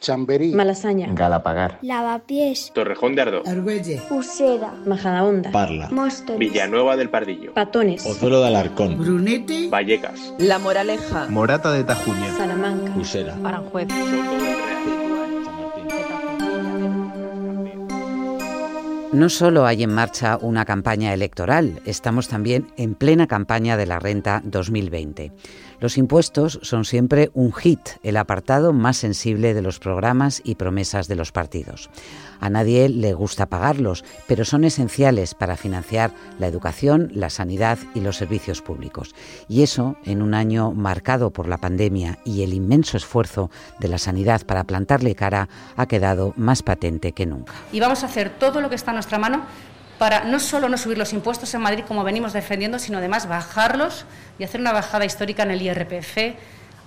Chamberí, Malasaña, Galapagar, Lavapiés, Torrejón de Ardoz, Argüelle, Usera, Majadahonda, Parla, Móstoles, Villanueva del Pardillo, Patones, Pozuelo de Alarcón, Brunete, Vallecas, La Moraleja, Morata de Tajuña, Salamanca, Usera, Aranjuez. Soto del Real. No solo hay en marcha una campaña electoral, estamos también en plena campaña de la renta 2020. Los impuestos son siempre un hit, el apartado más sensible de los programas y promesas de los partidos. A nadie le gusta pagarlos, pero son esenciales para financiar la educación, la sanidad y los servicios públicos. Y eso, en un año marcado por la pandemia y el inmenso esfuerzo de la sanidad para plantarle cara, ha quedado más patente que nunca. y vamos a hacer todo lo que está a nuestra mano para no solo no subir los impuestos en Madrid como venimos defendiendo, sino además bajarlos y hacer una bajada histórica en el IRPF,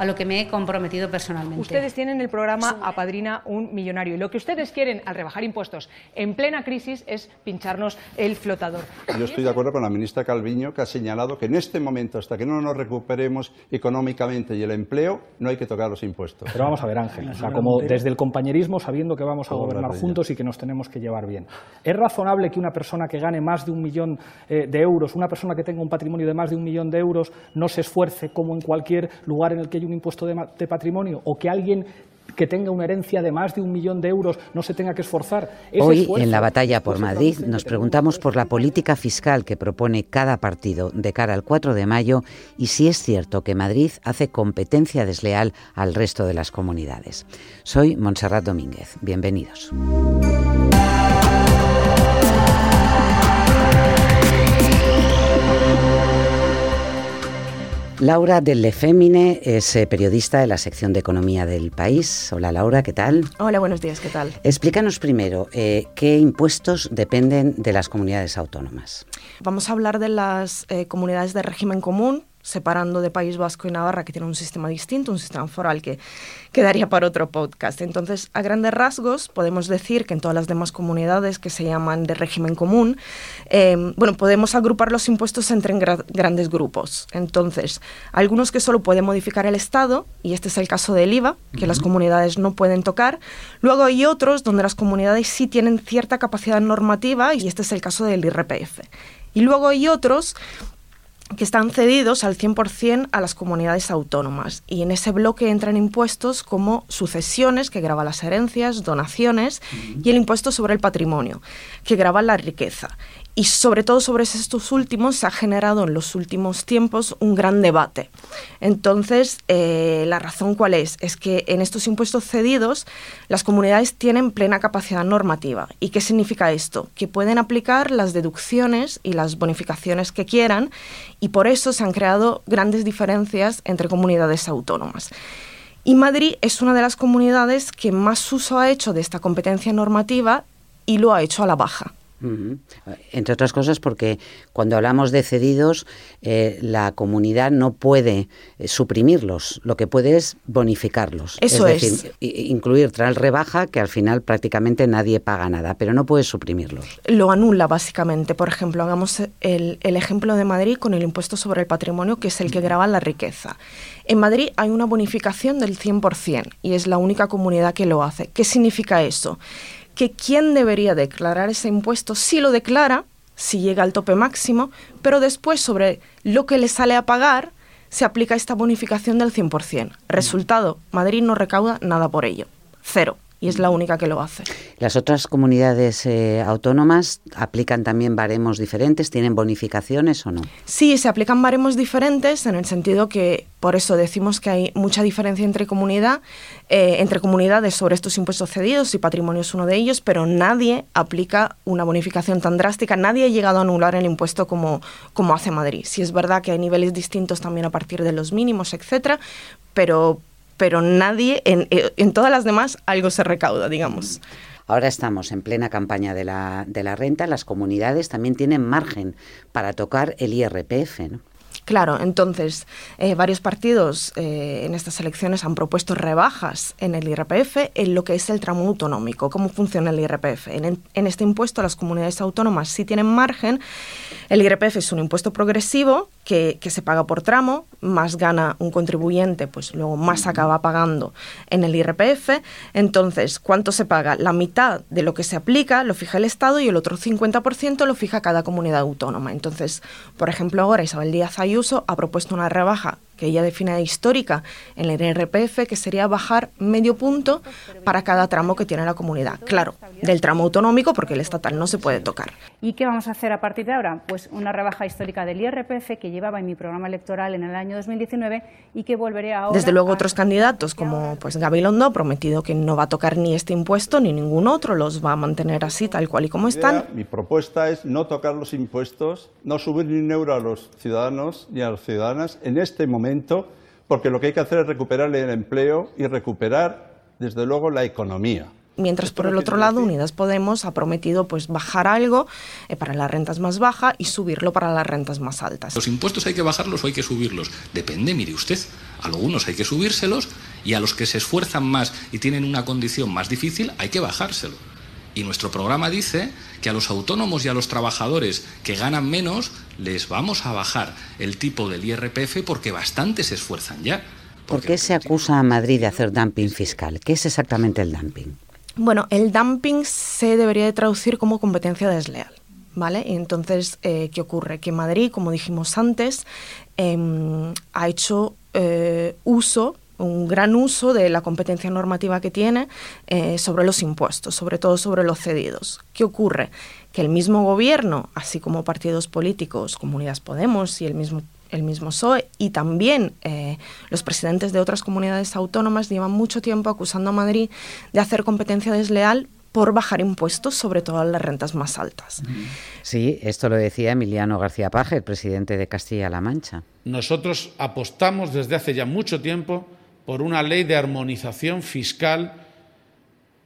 a lo que me he comprometido personalmente. Ustedes tienen el programa Apadrina un millonario y lo que ustedes quieren al rebajar impuestos en plena crisis es pincharnos el flotador. Yo estoy de acuerdo con la ministra Calviño, que ha señalado que en este momento, hasta que no nos recuperemos económicamente y el empleo, no hay que tocar los impuestos. Pero vamos a ver, Ángel, o sea, como desde el compañerismo, sabiendo que vamos a gobernar juntos y que nos tenemos que llevar bien. ¿Es razonable que una persona que gane más de un millón eh, de euros, una persona que tenga un patrimonio de más de un millón de euros, no se esfuerce como en cualquier lugar en el que hay un impuesto de, patrimonio? ¿O que alguien que tenga una herencia de más de un millón de euros no se tenga que esforzar? Ese Hoy, esfuerzo en la batalla por Madrid, nos preguntamos por la política fiscal que propone cada partido de cara al 4 de mayo y si es cierto que Madrid hace competencia desleal al resto de las comunidades. Soy Montserrat Domínguez. Bienvenidos. Laura Delle Femmine es eh, periodista de la sección de Economía del País. Hola Laura, ¿qué tal? Hola, buenos días, ¿qué tal? Explícanos primero eh, qué impuestos dependen de las comunidades autónomas. Vamos a hablar de las eh, comunidades de régimen común, separando de País Vasco y Navarra, que tienen un sistema distinto, un sistema foral que quedaría para otro podcast. Entonces, a grandes rasgos, podemos decir que en todas las demás comunidades que se llaman de régimen común, eh, bueno, podemos agrupar los impuestos entre gra- grandes grupos. Entonces, algunos que solo puede modificar el Estado, y este es el caso del IVA, que las comunidades no pueden tocar. Luego hay otros donde las comunidades sí tienen cierta capacidad normativa, y este es el caso del IRPF. Y luego hay otros que están cedidos al 100% a las comunidades autónomas. Y en ese bloque entran impuestos como sucesiones, que grava las herencias, donaciones, y el impuesto sobre el patrimonio, que grava la riqueza. Y sobre todo sobre estos últimos se ha generado en los últimos tiempos un gran debate. Entonces, eh, la razón cuál es? Es que en estos impuestos cedidos las comunidades tienen plena capacidad normativa. ¿Y qué significa esto? Que pueden aplicar las deducciones y las bonificaciones que quieran y por eso se han creado grandes diferencias entre comunidades autónomas. Y Madrid es una de las comunidades que más uso ha hecho de esta competencia normativa y lo ha hecho a la baja. Entre otras cosas porque cuando hablamos de cedidos, eh, la comunidad no puede eh, suprimirlos, lo que puede es bonificarlos. Eso es. decir, incluir traer rebaja que al final prácticamente nadie paga nada, pero no puede suprimirlos. lo anula básicamente. Por ejemplo, hagamos el, el ejemplo de Madrid con el impuesto sobre el patrimonio, que es el que grava la riqueza. En Madrid hay una bonificación del 100% y es la única comunidad que lo hace. ¿Qué significa eso? Que quien debería declarar ese impuesto sí lo declara, si llega al tope máximo, pero después sobre lo que le sale a pagar se aplica esta bonificación del 100%. Resultado, Madrid no recauda nada por ello. Cero. Y es la única que lo hace. Las otras comunidades eh, autónomas aplican también baremos diferentes, tienen bonificaciones o no. Sí, se aplican baremos diferentes en el sentido que por eso decimos que hay mucha diferencia entre comunidad, eh, entre comunidades sobre estos impuestos cedidos y patrimonio es uno de ellos, pero nadie aplica una bonificación tan drástica, nadie ha llegado a anular el impuesto como, como hace Madrid. Sí es verdad que hay niveles distintos también a partir de los mínimos, etcétera, pero pero nadie, en, eh, en todas las demás, algo se recauda, digamos. Ahora estamos en plena campaña de la, de la renta, las comunidades también tienen margen para tocar el IRPF, ¿no? Claro, entonces eh, varios partidos eh, en estas elecciones han propuesto rebajas en el IRPF en lo que es el tramo autonómico. ¿Cómo funciona el IRPF? En, en este impuesto las comunidades autónomas sí tienen margen. El IRPF es un impuesto progresivo que, se paga por tramo, más gana un contribuyente, pues luego más acaba pagando en el IRPF. Entonces, ¿cuánto se paga? La mitad de lo que se aplica lo fija el Estado y el otro 50% lo fija cada comunidad autónoma. Entonces, por ejemplo, ahora Isabel Díaz Ayuso ha propuesto una rebaja que ella define histórica en el IRPF, que sería bajar medio punto para cada tramo que tiene la comunidad. Claro, del tramo autonómico, porque el estatal no se puede tocar. ¿Y qué vamos a hacer a partir de ahora? Pues una rebaja histórica del IRPF que llevaba en mi programa electoral en el año 2019 y que volveré ahora. Desde luego, otros candidatos, como pues Gabilondo, ha prometido que no va a tocar ni este impuesto ni ningún otro, los va a mantener así, tal cual y como están. Mi propuesta es no tocar los impuestos, no subir ni un euro a los ciudadanos ni a las ciudadanas en este momento porque lo que hay que hacer es recuperar el empleo y recuperar, desde luego, la economía. Mientras por el otro lado Unidas Podemos ha prometido pues bajar algo eh, para las rentas más bajas y subirlo para las rentas más altas. Los impuestos hay que bajarlos o hay que subirlos. Depende, mire usted. A algunos hay que subírselos y a los que se esfuerzan más y tienen una condición más difícil hay que bajárselo. Y nuestro programa dice que a los autónomos y a los trabajadores que ganan menos les vamos a bajar el tipo del IRPF porque bastante se esfuerzan ya. ¿Por qué se acusa a Madrid de hacer dumping fiscal? ¿Qué es exactamente el dumping? Bueno, el dumping se debería de traducir como competencia desleal. ¿Vale? Y entonces, eh, ¿qué ocurre? Que Madrid, como dijimos antes, em, ha hecho eh, uso un gran uso de la competencia normativa que tiene eh, sobre los impuestos, sobre todo sobre los cedidos. ¿Qué ocurre? Que el mismo gobierno, así como partidos políticos, Comunidades Podemos y el mismo el mismo PSOE y también eh, los presidentes de otras comunidades autónomas llevan mucho tiempo acusando a Madrid de hacer competencia desleal por bajar impuestos, sobre todo a las rentas más altas. Sí, esto lo decía Emiliano García Paje, el presidente de Castilla-La Mancha. Nosotros apostamos desde hace ya mucho tiempo por una ley de armonización fiscal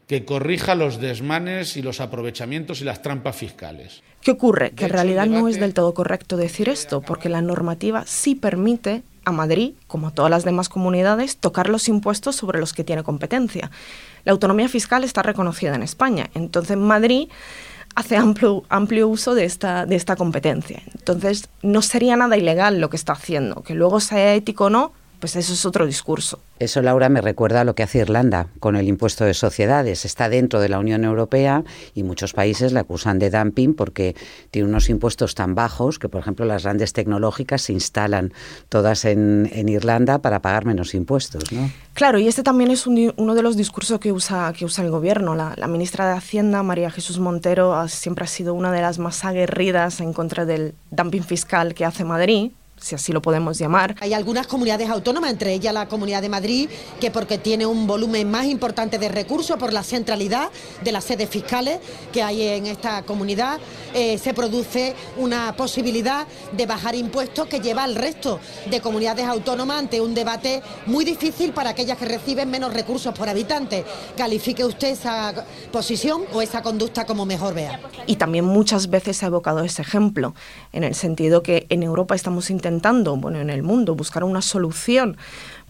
que corrija los desmanes y los aprovechamientos y las trampas fiscales. ¿Qué ocurre? Que en realidad no es del todo correcto decir esto, porque la normativa sí permite a Madrid, como a todas las demás comunidades, tocar los impuestos sobre los que tiene competencia. La autonomía fiscal está reconocida en España, entonces Madrid hace amplio, amplio uso de esta, de esta competencia. Entonces no sería nada ilegal lo que está haciendo, que luego sea ético o no, pues eso es otro discurso. Eso, Laura, me recuerda a lo que hace Irlanda con el impuesto de sociedades. Está dentro de la Unión Europea y muchos países la acusan de dumping porque tiene unos impuestos tan bajos que, por ejemplo, las grandes tecnológicas se instalan todas en, Irlanda para pagar menos impuestos. ¿no? Claro, y este también es uno de los discursos que usa, que usa el gobierno. La, la ministra de Hacienda, María Jesús Montero, siempre ha sido una de las más aguerridas en contra del dumping fiscal que hace Madrid si así lo podemos llamar. Hay algunas comunidades autónomas, entre ellas la Comunidad de Madrid, que porque tiene un volumen más importante de recursos por la centralidad de las sedes fiscales que hay en esta comunidad, eh, se produce una posibilidad de bajar impuestos que lleva al resto de comunidades autónomas ante un debate muy difícil para aquellas que reciben menos recursos por habitante. Califique usted esa posición o esa conducta como mejor vea. Y también muchas veces ha evocado ese ejemplo, en el sentido que en Europa estamos intentando bueno, en el mundo, buscar una solución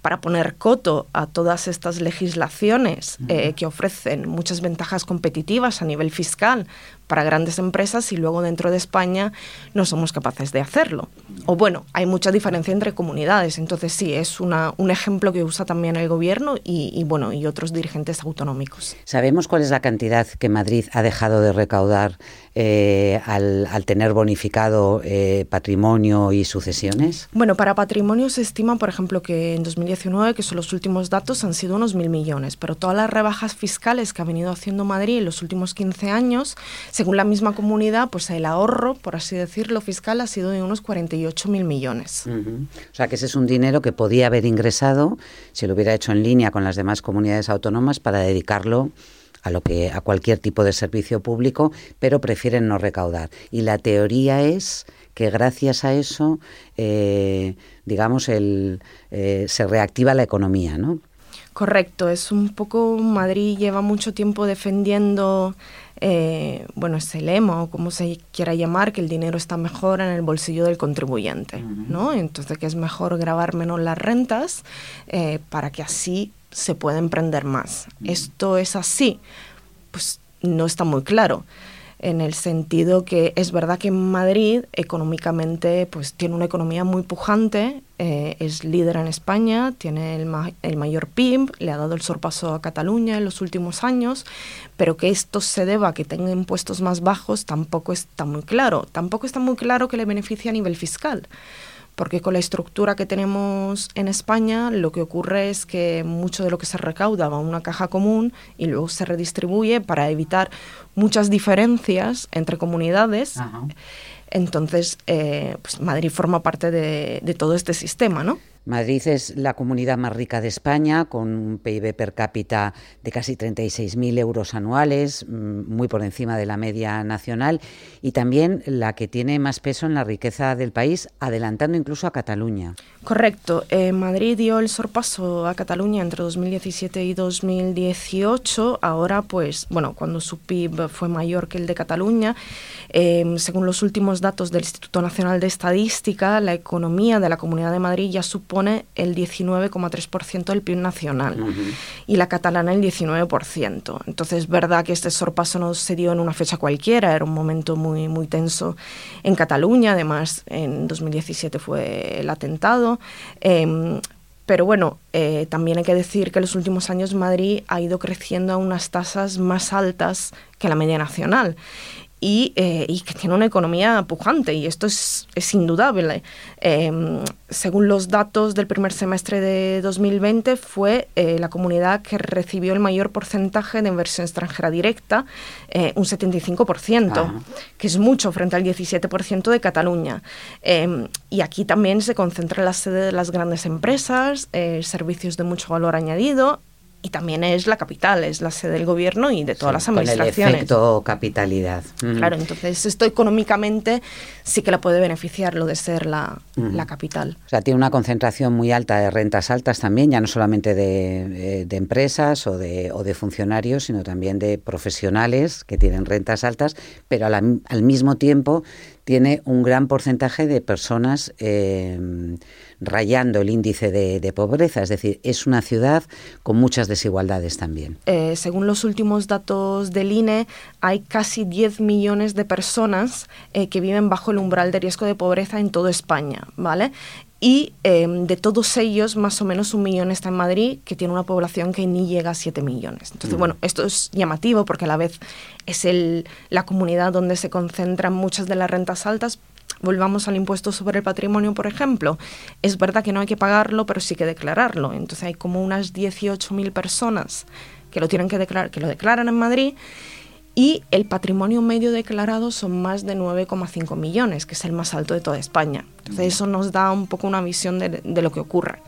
para poner coto a todas estas legislaciones eh, que ofrecen muchas ventajas competitivas a nivel fiscal para grandes empresas y luego dentro de España no somos capaces de hacerlo. O bueno, hay mucha diferencia entre comunidades, entonces sí, es una, un ejemplo que usa también el gobierno y, bueno, y otros dirigentes autonómicos. ¿Sabemos cuál es la cantidad que Madrid ha dejado de recaudar eh, al, tener bonificado eh, patrimonio y sucesiones? Bueno, para patrimonio se estima, por ejemplo, que en 2019, que son los últimos datos, han sido unos mil millones, pero todas las rebajas fiscales que ha venido haciendo Madrid en los últimos 15 años según la misma comunidad, pues el ahorro, por así decirlo, fiscal ha sido de unos 48 mil millones. O sea que ese es un dinero que podía haber ingresado si lo hubiera hecho en línea con las demás comunidades autónomas para dedicarlo a lo que a cualquier tipo de servicio público, pero prefieren no recaudar. Y la teoría es que gracias a eso, eh, digamos, el, eh, se reactiva la economía, ¿no? Correcto, es un poco Madrid lleva mucho tiempo defendiendo eh, bueno, ese lema o como se quiera llamar, que el dinero está mejor en el bolsillo del contribuyente, ¿no? Entonces que es mejor grabar menos las rentas eh, para que así se pueda emprender más. ¿Esto es así? Pues no está muy claro. En el sentido que es verdad que Madrid económicamente pues tiene una economía muy pujante, eh, es líder en España, tiene el, el, mayor PIB, le ha dado el sorpaso a Cataluña en los últimos años, pero que esto se deba a que tenga impuestos más bajos tampoco está muy claro. Tampoco está muy claro que le beneficie a nivel fiscal porque con la estructura que tenemos en España lo que ocurre es que mucho de lo que se recauda va a una caja común y luego se redistribuye para evitar muchas diferencias entre comunidades. Entonces, eh, pues Madrid forma parte de, de todo este sistema, ¿no? Madrid es la comunidad más rica de España, con un PIB per cápita de casi 36.000 euros anuales, mm, muy por encima de la media nacional, y también la que tiene más peso en la riqueza del país, adelantando incluso a Cataluña. Correcto. Eh, Madrid dio el sorpaso a Cataluña entre 2017 y 2018. Ahora, pues, bueno, cuando su PIB fue mayor que el de Cataluña, em, según los últimos datos del Instituto Nacional de Estadística, la economía de la Comunidad de Madrid ya supone el 19,3% del PIB nacional y la catalana el 19%. Entonces, es verdad que este sorpaso no se dio en una fecha cualquiera, era un momento muy, muy tenso en Cataluña. Además, en 2017 fue el atentado Em, pero bueno, eh, también hay que decir que en los últimos años Madrid ha ido creciendo a unas tasas más altas que la media nacional. Eh, y, que tiene una economía pujante y esto es, es indudable. Em, según los datos del primer semestre de 2020 fue eh, la comunidad que recibió el mayor porcentaje de inversión extranjera directa, eh, un 75%, que es mucho frente al 17% de Cataluña. Em, y aquí también se concentra la sede de las grandes empresas, servicios de mucho valor añadido y también es la capital, es la sede del gobierno y de todas las administraciones. Con el efecto capitalidad. Mm. Claro, entonces esto económicamente sí que la puede beneficiar lo de ser la, la, capital. O sea, tiene una concentración muy alta de rentas altas también, ya no solamente de, eh, de empresas o de, o de, funcionarios, sino también de profesionales que tienen rentas altas, pero al, al mismo tiempo tiene un gran porcentaje de personas eh, rayando el índice de, pobreza, es decir, es una ciudad con muchas desigualdades también. Eh, según los últimos datos del INE, hay casi 10 millones de personas eh, que viven bajo el umbral de riesgo de pobreza en toda España, ¿vale? y em, de todos ellos más o menos un millón está en Madrid, que tiene una población que ni llega a 7 millones. Entonces, mm. bueno, esto es llamativo porque a la vez es el, la comunidad donde se concentran muchas de las rentas altas. Volvamos al impuesto sobre el patrimonio, por ejemplo. Es verdad que no hay que pagarlo, pero sí que declararlo. Entonces hay como unas 18.000 personas que lo tienen que declarar, que lo declaran en Madrid y el patrimonio medio declarado son más de 9,5 millones, que es el más alto de toda España. Entonces eso nos da un poco una visión de, de lo que ocurre.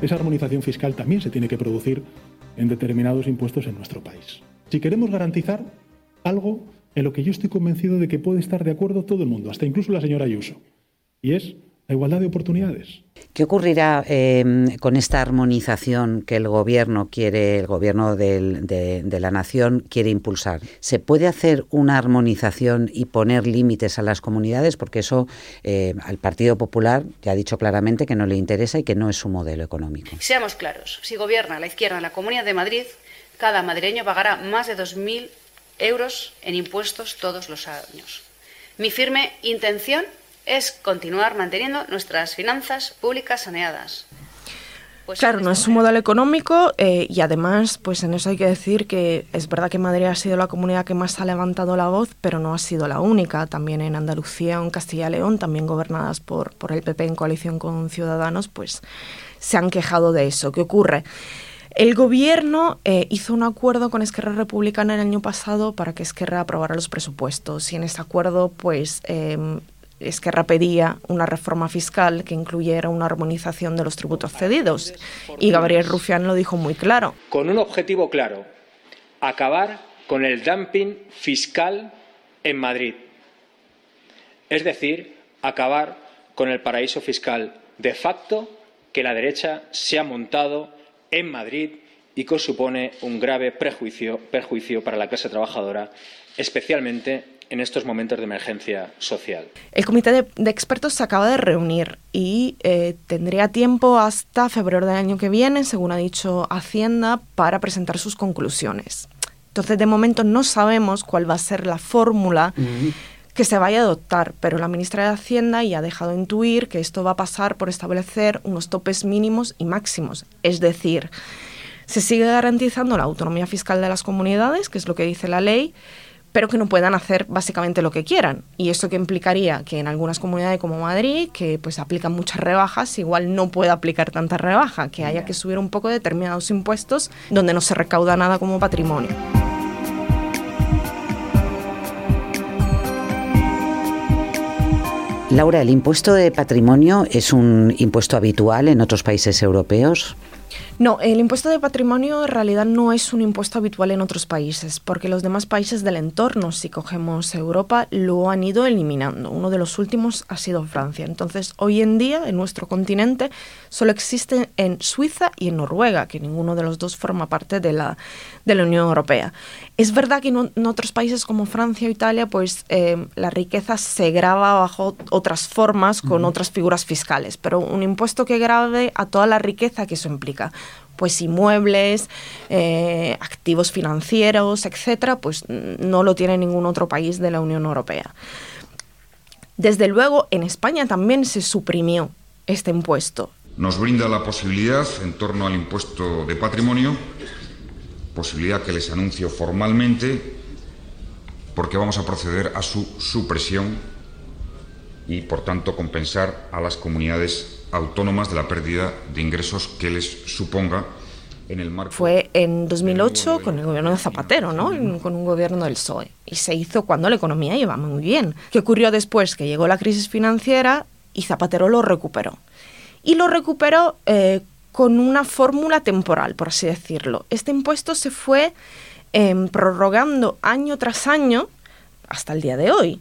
Esa armonización fiscal también se tiene que producir en determinados impuestos en nuestro país. Si queremos garantizar algo en lo que yo estoy convencido de que puede estar de acuerdo todo el mundo, hasta incluso la señora Ayuso, y es la igualdad de oportunidades. ¿Qué ocurrirá em, con esta armonización que el gobierno quiere, el gobierno de, la nación quiere impulsar? ¿Se puede hacer una armonización y poner límites a las comunidades? Porque eso eh, al Partido Popular ya ha dicho claramente que no le interesa y que no es su modelo económico. Seamos claros, si gobierna la izquierda en la Comunidad de Madrid, cada madrileño pagará más de 2.000 euros en impuestos todos los años. Mi firme intención es continuar manteniendo nuestras finanzas públicas saneadas. Pues claro, no es un modelo económico eh, y además, pues en eso hay que decir que es verdad que Madrid ha sido la comunidad que más ha levantado la voz, pero no ha sido la única. También en Andalucía o en Castilla y León, también gobernadas por, por el PP en coalición con Ciudadanos, pues se han quejado de eso. ¿Qué ocurre? El gobierno eh, hizo un acuerdo con Esquerra Republicana el año pasado para que Esquerra aprobara los presupuestos y en ese acuerdo pues em, Esquerra pedía una reforma fiscal que incluyera una armonización de los tributos cedidos. Y Gabriel Rufián lo dijo muy claro. Con un objetivo claro, acabar con el dumping fiscal en Madrid. Es decir, acabar con el paraíso fiscal de facto que la derecha se ha montado en Madrid y que supone un grave perjuicio, perjuicio para la clase trabajadora, especialmente en estos momentos de emergencia social. El comité de, de expertos se acaba de reunir y eh, tendría tiempo hasta febrero del año que viene, según ha dicho Hacienda, para presentar sus conclusiones. Entonces, de momento no sabemos cuál va a ser la fórmula que se vaya a adoptar, pero la ministra de Hacienda ya ha dejado intuir que esto va a pasar por establecer unos topes mínimos y máximos. Es decir, se sigue garantizando la autonomía fiscal de las comunidades, que es lo que dice la ley, pero que no puedan hacer básicamente lo que quieran. Y eso que implicaría que en algunas comunidades como Madrid, que pues aplican muchas rebajas, igual no pueda aplicar tanta rebaja, que haya que subir un poco determinados impuestos donde no se recauda nada como patrimonio. Laura, ¿el impuesto de patrimonio es un impuesto habitual en otros países europeos? No, el impuesto de patrimonio en realidad no es un impuesto habitual en otros países, porque los demás países del entorno, si cogemos Europa, lo han ido eliminando. Uno de los últimos ha sido Francia. Entonces, hoy en día, en nuestro continente, solo existe en Suiza y en Noruega, que ninguno de los dos forma parte de la, de la Unión Europea. Es verdad que en, otros países como Francia o Italia, pues eh, la riqueza se graba bajo otras formas, con otras figuras fiscales, pero un impuesto que grave a toda la riqueza que eso implica pues inmuebles, eh, activos financieros, etcétera, pues no lo tiene ningún otro país de la Unión Europea. Desde luego, en España también se suprimió este impuesto. Nos brinda la posibilidad, en torno al impuesto de patrimonio, posibilidad que les anuncio formalmente, porque vamos a proceder a su supresión y, por tanto, compensar a las comunidades autónomas de la pérdida de ingresos que les suponga en el marco. Fue en 2008 con el gobierno de Zapatero, ¿no? Con un gobierno del PSOE. Y se hizo cuando la economía iba muy bien. ¿Qué ocurrió después? Que llegó la crisis financiera y Zapatero lo recuperó. Y lo recuperó eh, con una fórmula temporal, por así decirlo. Este impuesto se fue em, prorrogando año tras año hasta el día de hoy.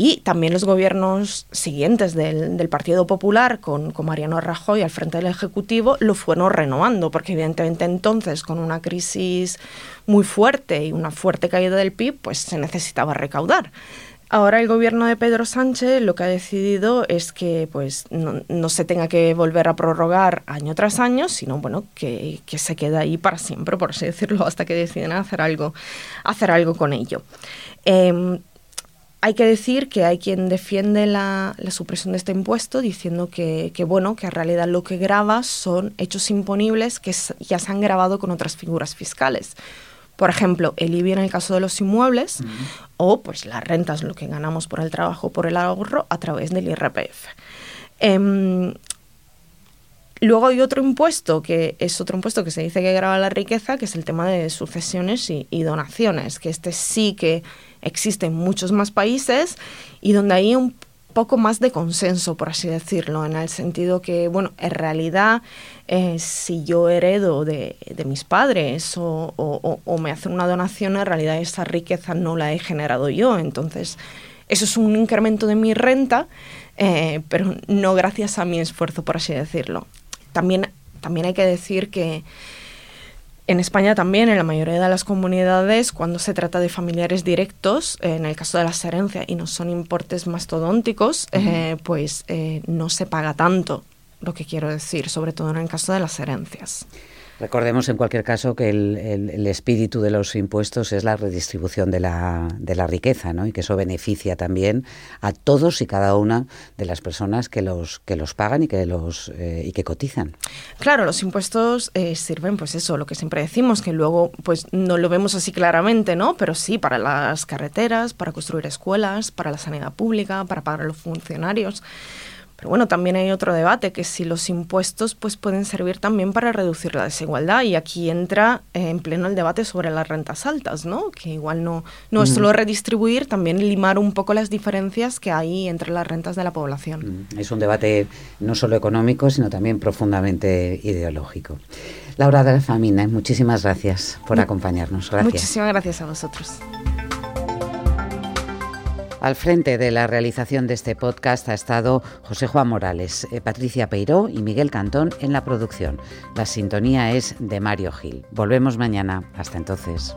Y también los gobiernos siguientes del, Partido Popular, con, con, Mariano Rajoy al frente del Ejecutivo, lo fueron renovando, porque evidentemente entonces, con una crisis muy fuerte y una fuerte caída del PIB, pues se necesitaba recaudar. Ahora el gobierno de Pedro Sánchez lo que ha decidido es que pues no, se tenga que volver a prorrogar año tras año, sino bueno, que, se quede ahí para siempre, por así decirlo, hasta que deciden hacer algo, hacer algo con ello. Em, hay que decir que hay quien defiende la, supresión de este impuesto diciendo que, bueno, que en realidad lo que graba son hechos imponibles que ya se han grabado con otras figuras fiscales. Por ejemplo, el IBI en el caso de los inmuebles o pues las rentas, lo que ganamos por el trabajo, por el ahorro a través del IRPF. Em, luego hay otro impuesto, que es otro impuesto que se dice que graba la riqueza, que es el tema de sucesiones y, y donaciones, que este sí que existen muchos más países y donde hay un poco más de consenso, por así decirlo, en el sentido que, bueno, en realidad, eh, si yo heredo de, mis padres o, me hacen una donación, en realidad esa riqueza no la he generado yo. Entonces, eso es un incremento de mi renta, eh, pero no gracias a mi esfuerzo, por así decirlo. También, también hay que decir que en España también, en la mayoría de las comunidades, cuando se trata de familiares directos, en el caso de las herencias y no son importes mastodónticos, eh, pues eh, no se paga tanto, lo que quiero decir, sobre todo en el caso de las herencias. Recordemos en cualquier caso que el, espíritu de los impuestos es la redistribución de la, de la riqueza, ¿no? Y que eso beneficia también a todos y cada una de las personas que los que los pagan y que los eh, y que cotizan. Claro, los impuestos eh, sirven, pues eso, lo que siempre decimos, que luego pues no lo vemos así claramente, ¿no? Pero sí para las carreteras, para construir escuelas, para la sanidad pública, para pagar a los funcionarios. Pero bueno, también hay otro debate, que si los impuestos pues, pueden servir también para reducir la desigualdad. Y aquí entra eh, en pleno el debate sobre las rentas altas, ¿no? Que igual no, no es solo redistribuir, también limar un poco las diferencias que hay entre las rentas de la población. Es un debate no solo económico, sino también profundamente ideológico. Laura de la Famina, muchísimas gracias por acompañarnos. Gracias. Muchísimas gracias a vosotros. Al frente de la realización de este podcast ha estado José Juan Morales, eh, Patricia Peiró y Miguel Cantón en la producción. La sintonía es de Mario Gil. Volvemos mañana. Hasta entonces.